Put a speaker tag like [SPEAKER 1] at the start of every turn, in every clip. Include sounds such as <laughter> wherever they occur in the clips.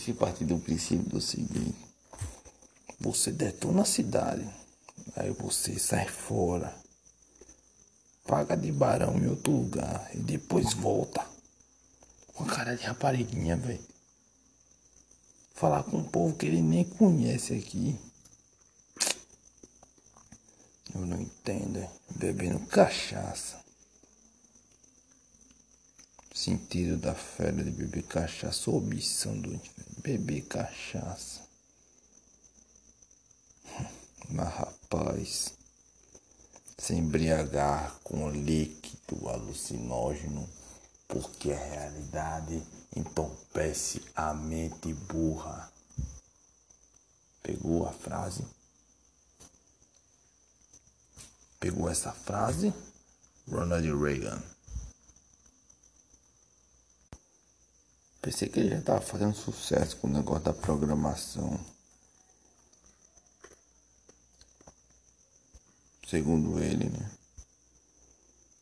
[SPEAKER 1] Se partir do princípio do seguinte, você detona a cidade, aí você sai fora, paga de barão em outro lugar e depois volta com a cara de rapariguinha, velho. Falar com um povo que ele nem conhece aqui. Eu não entendo, bebendo cachaça. Sentido da fera de beber cachaça, obsessão do beber cachaça. <laughs> Mas rapaz, se embriagar com líquido alucinógeno, porque a realidade entorpece a mente burra. Pegou a frase? Pegou essa frase? Ronald Reagan. Pensei que ele já estava fazendo sucesso com o negócio da programação. Segundo ele, né?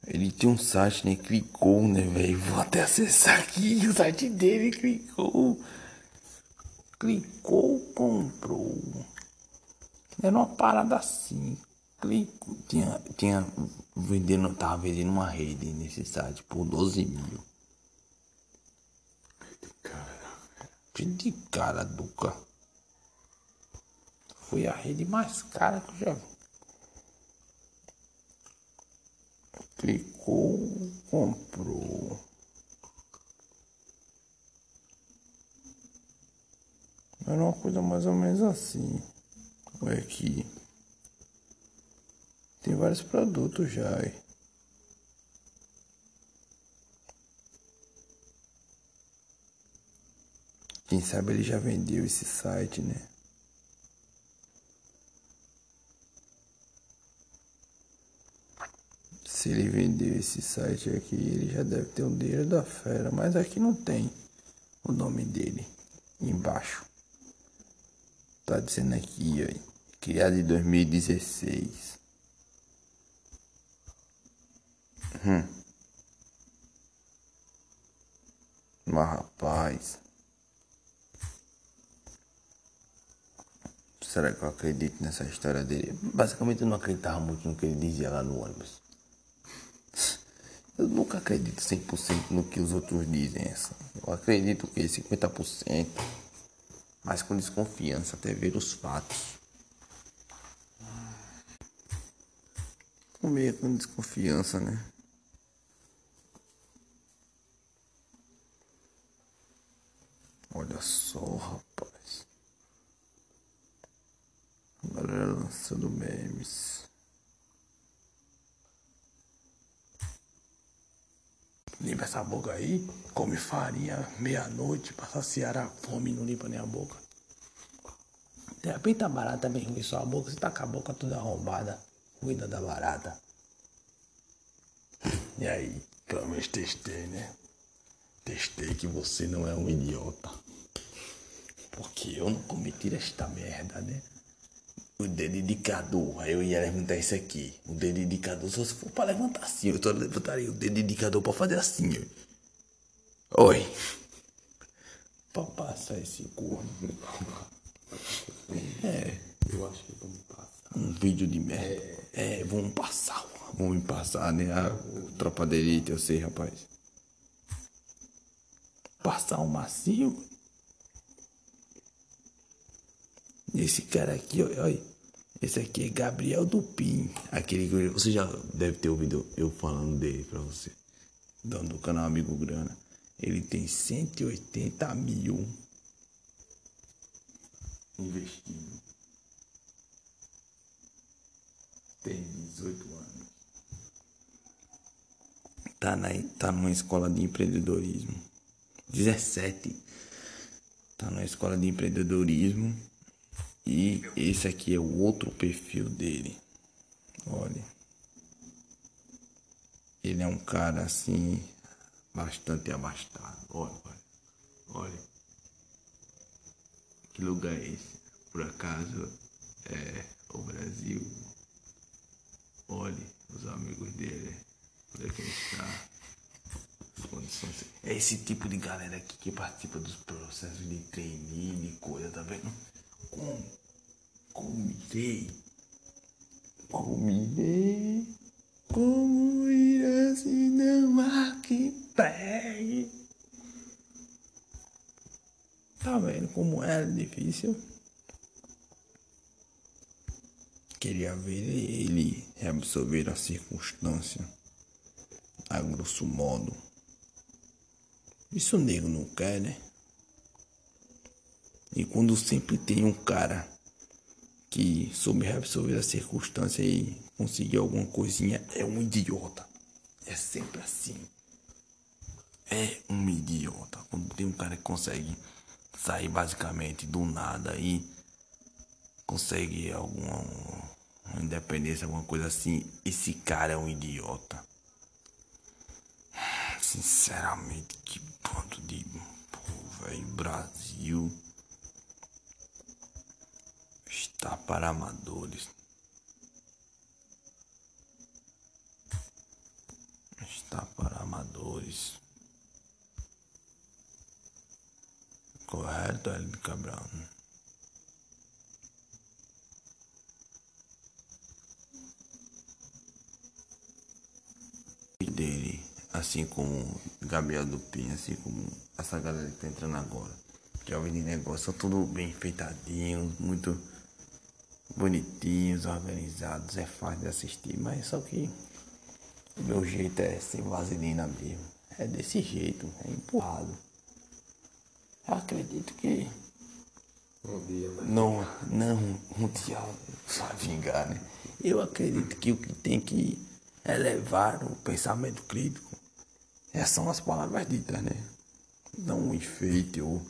[SPEAKER 1] Ele tinha um site, né? Clicou, né, velho? Vou até acessar aqui <laughs> o site dele, clicou. Clicou, comprou. Era uma parada assim. Clicou. Tinha, tinha vendendo, tava vendendo uma rede nesse site por 12 mil. De cara, Duca. Foi a rede mais cara que eu já vi. Clicou, comprou. Era uma coisa mais ou menos assim. Olha aqui. Tem vários produtos já. Aí. Quem sabe ele já vendeu esse site, né? Se ele vendeu esse site aqui, ele já deve ter o dinheiro da fera. Mas aqui não tem o nome dele embaixo. Tá dizendo aqui, ó. Criado em 2016. Hum. Mas rapaz. Será que eu acredito nessa história dele? Basicamente eu não acreditava muito no que ele dizia lá no ônibus. Eu nunca acredito 100% no que os outros dizem. Assim. Eu acredito que 50%, mas com desconfiança até ver os fatos. Com meio com desconfiança, né? Olha só, rapaz. A galera lançando memes. Limpa essa boca aí, come farinha meia-noite pra saciar a fome e não limpa nem a boca. De repente a barata vem ruim sua boca, você tá com a boca toda arrombada. Cuida da barata. E aí, pelo menos testei, né? Testei que você não é um idiota. Porque eu não cometi esta merda, né? O dedo indicador, aí eu ia levantar isso aqui. O dedo indicador só se for pra levantar assim. Eu só levantaria o dedo indicador pra fazer assim, ó. Oi. Pra passar esse corno. É.
[SPEAKER 2] Eu acho que vamos passar.
[SPEAKER 1] Um vídeo de merda. É, vamos passar. Vamos passar, né? A tropa de elite, eu sei, rapaz. Passar um macio. Esse cara aqui, olha. Esse aqui é Gabriel Dupin. Aquele que você já deve ter ouvido eu falando dele pra você. Dono do canal Amigo Grana. Ele tem 180 mil investido. Tem 18 anos. Tá, na, tá numa escola de empreendedorismo. 17. Tá numa escola de empreendedorismo. E esse aqui é o outro perfil dele. Olha. Ele é um cara assim, bastante abastado. Olha, olha. Olha. Que lugar é esse? Por acaso é o Brasil. Olhe os amigos dele. Onde é que ele está? É esse tipo de galera aqui que participa dos processos de trainee, de coisa, tá vendo? Como? Como irei? Como? Como irá se não há que pegue? Tá vendo como é difícil? Queria ver ele reabsorver a circunstância, a grosso modo. Isso o nego não quer, né? E quando sempre tem um cara que soube reabsorver a circunstância e conseguiu alguma coisinha, é um idiota. É sempre assim. É um idiota. Quando tem um cara que consegue sair basicamente do nada e consegue alguma independência, alguma coisa assim, esse cara é um idiota. Sinceramente, que ponto de pô, velho, Brasil está para amadores. Está para amadores. Correto, Hélio Cabral? Dele, assim como Gabriel Dupin, assim como essa galera que tá entrando agora. Jovem de negócio, são tudo bem feitadinhos, muito bonitinhos, organizados, é fácil de assistir, mas só que o meu jeito é sem vaselina mesmo. É desse jeito, é empurrado. Eu acredito que.
[SPEAKER 2] Um dia, mas...
[SPEAKER 1] Não, não, um dia vai vingar, né? Eu acredito que o que tem que elevar o pensamento crítico essas são as palavras ditas, né? Não o enfeite ou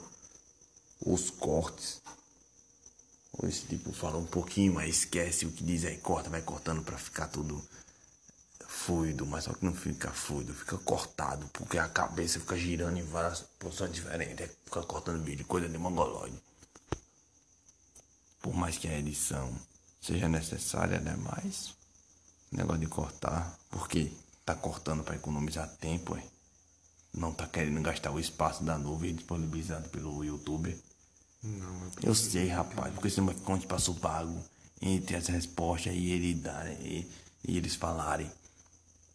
[SPEAKER 1] os cortes. Ou esse tipo fala um pouquinho, mas esquece o que diz aí, corta, vai cortando para ficar tudo fluido, mas só que não fica fluido, fica cortado, porque a cabeça fica girando em várias posições diferentes, fica cortando vídeo, coisa de mongoloide. Por mais que a edição seja necessária, né? Mas negócio de cortar, porque tá cortando para economizar tempo, é. Não tá querendo gastar o espaço da nuvem disponibilizado pelo YouTube.
[SPEAKER 2] Não, é
[SPEAKER 1] Eu sei, rapaz, porque você conte passo pago entre as respostas e ele dar e, e eles falarem.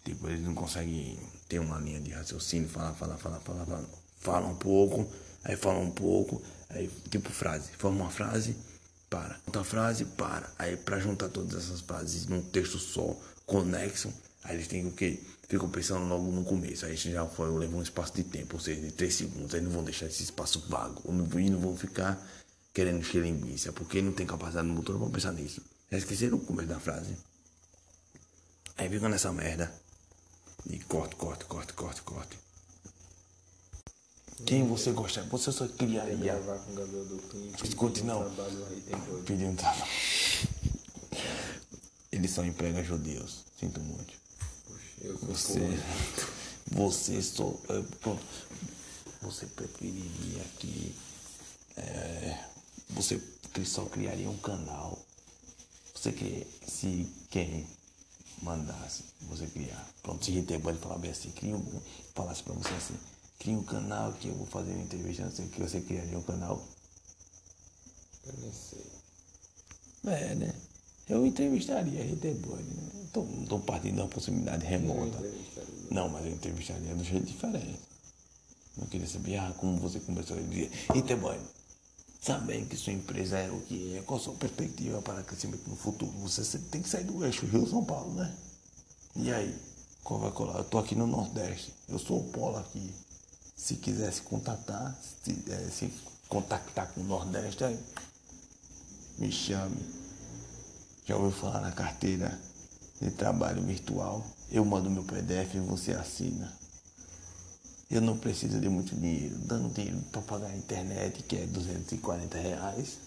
[SPEAKER 1] Tipo, eles não conseguem ter uma linha de raciocínio, falar, falar, falar, falar, falar. Fala um pouco, aí fala um pouco, aí tipo frase, forma uma frase, para. Outra frase, para. Aí pra juntar todas essas frases num texto só, conexo, aí eles têm o quê? Ficam pensando logo no começo. Aí já foi, levou um espaço de tempo, ou seja, de 3 segundos. Aí não vão deixar esse espaço vago. E não vão ficar querendo encher linguiça, porque não tem capacidade no motor pra pensar nisso. Já esqueceram o começo da frase. Aí fica nessa merda. E corte, corte, corte, corte, corte. Quem você gosta? Você só criaria.
[SPEAKER 2] gravar com o Gabriel Dupin.
[SPEAKER 1] Escute, não. Um trabalho. Eles só empregam judeus. Sinto muito. Você. Você só. é, Você preferiria que. é, você só criaria um canal. Você que se quem mandasse você criar. Pronto, se Ritebane falar bem assim, cria um. Falasse pra você assim, cria um canal que eu vou fazer uma entrevista, não sei o que, você criaria um canal.
[SPEAKER 2] Eu nem sei.
[SPEAKER 1] É, né? Eu entrevistaria a né? Tô, não tô partindo de uma possibilidade remota. Não, mas eu entrevistaria de um jeito diferente. Eu queria saber ah, como você começou a dizer. Ritebane, sabendo que sua empresa é o que é, qual a sua perspectiva para crescimento no futuro? Você tem que sair do eixo Rio-São Paulo, né? E aí? Qual vai colar? Eu tô aqui no Nordeste. Eu sou o polo aqui. Se quiser se contatar, se, eh, se contactar com o Nordeste, aí me chame. Já ouviu falar na carteira de trabalho virtual? Eu mando meu PDF e você assina. Eu não preciso de muito dinheiro. Dando dinheiro para pagar a internet, que é 240 reais,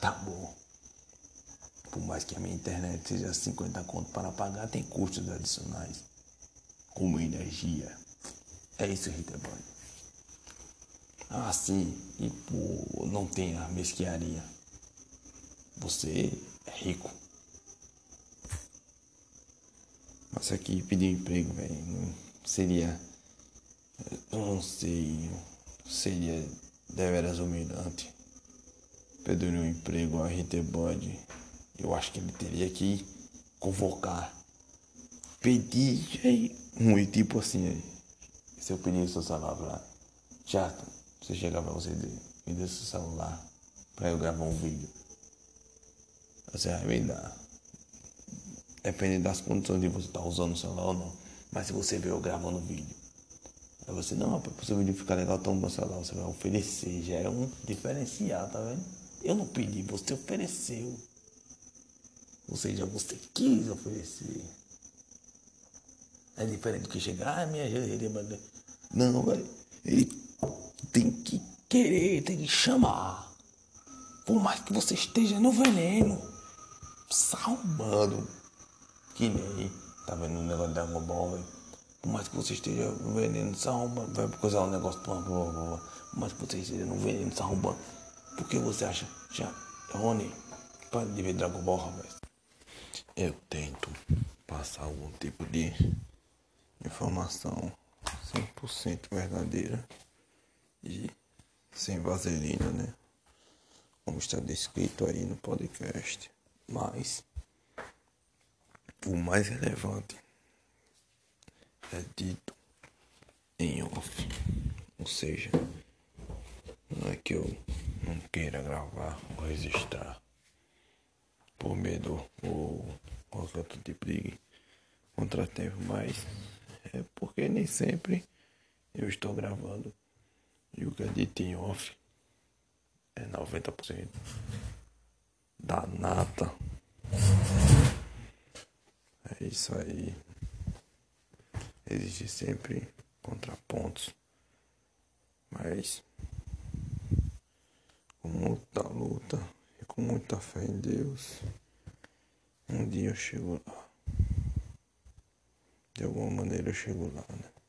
[SPEAKER 1] tá bom. Por mais que a minha internet seja 50 conto para pagar, tem custos adicionais, como energia. É isso, Ritebane. Ah, sim, e pô, não tem a mesquiaria. Você rico. Mas aqui pedir um emprego, velho, seria não sei. Seria deveras humilhante. Pedir um emprego a RT Band. Eu acho que ele teria que convocar. Pedir muito, tipo assim. Se eu pedir seu celular pra. Chato, você chegar pra você e dizer, me dê seu celular pra eu gravar um vídeo. Você vai me dar. Depende das condições de você estar tá usando o celular ou não. Mas se você vê eu gravando vídeo, aí você, não, para o seu vídeo ficar legal, toma meu celular, você vai oferecer, já é um diferencial, tá vendo? Eu não pedi, você ofereceu. Ou seja, você quis oferecer. É diferente do que chegar, ah, minha geladeira, Não, velho. Ele tem que querer, tem que chamar. Por mais que você esteja no veneno, salvando. Que nem, tá vendo o negócio da Dragon velho? Por mais que você esteja no veneno, salvando, vai coisar um negócio, blá, blá, blá, Por mais que você esteja no veneno, salvando. Por que você acha, já, Rony, para de ver Dragon Ball, rapaz? Eu tento passar algum tipo de informação 100% verdadeira e sem vaselina, né? Como está descrito aí no podcast. Mas o mais relevante é dito em off. Ou seja, não é que eu não queira gravar ou registrar por medo ou qualquer outro tipo de contratempo, mas é porque nem sempre eu estou gravando e o que é dito em off é 90% da nata. É isso aí. Existe sempre contrapontos. Mas com muita luta e com muita fé em Deus, um dia eu chego lá. De alguma maneira eu chego lá, né?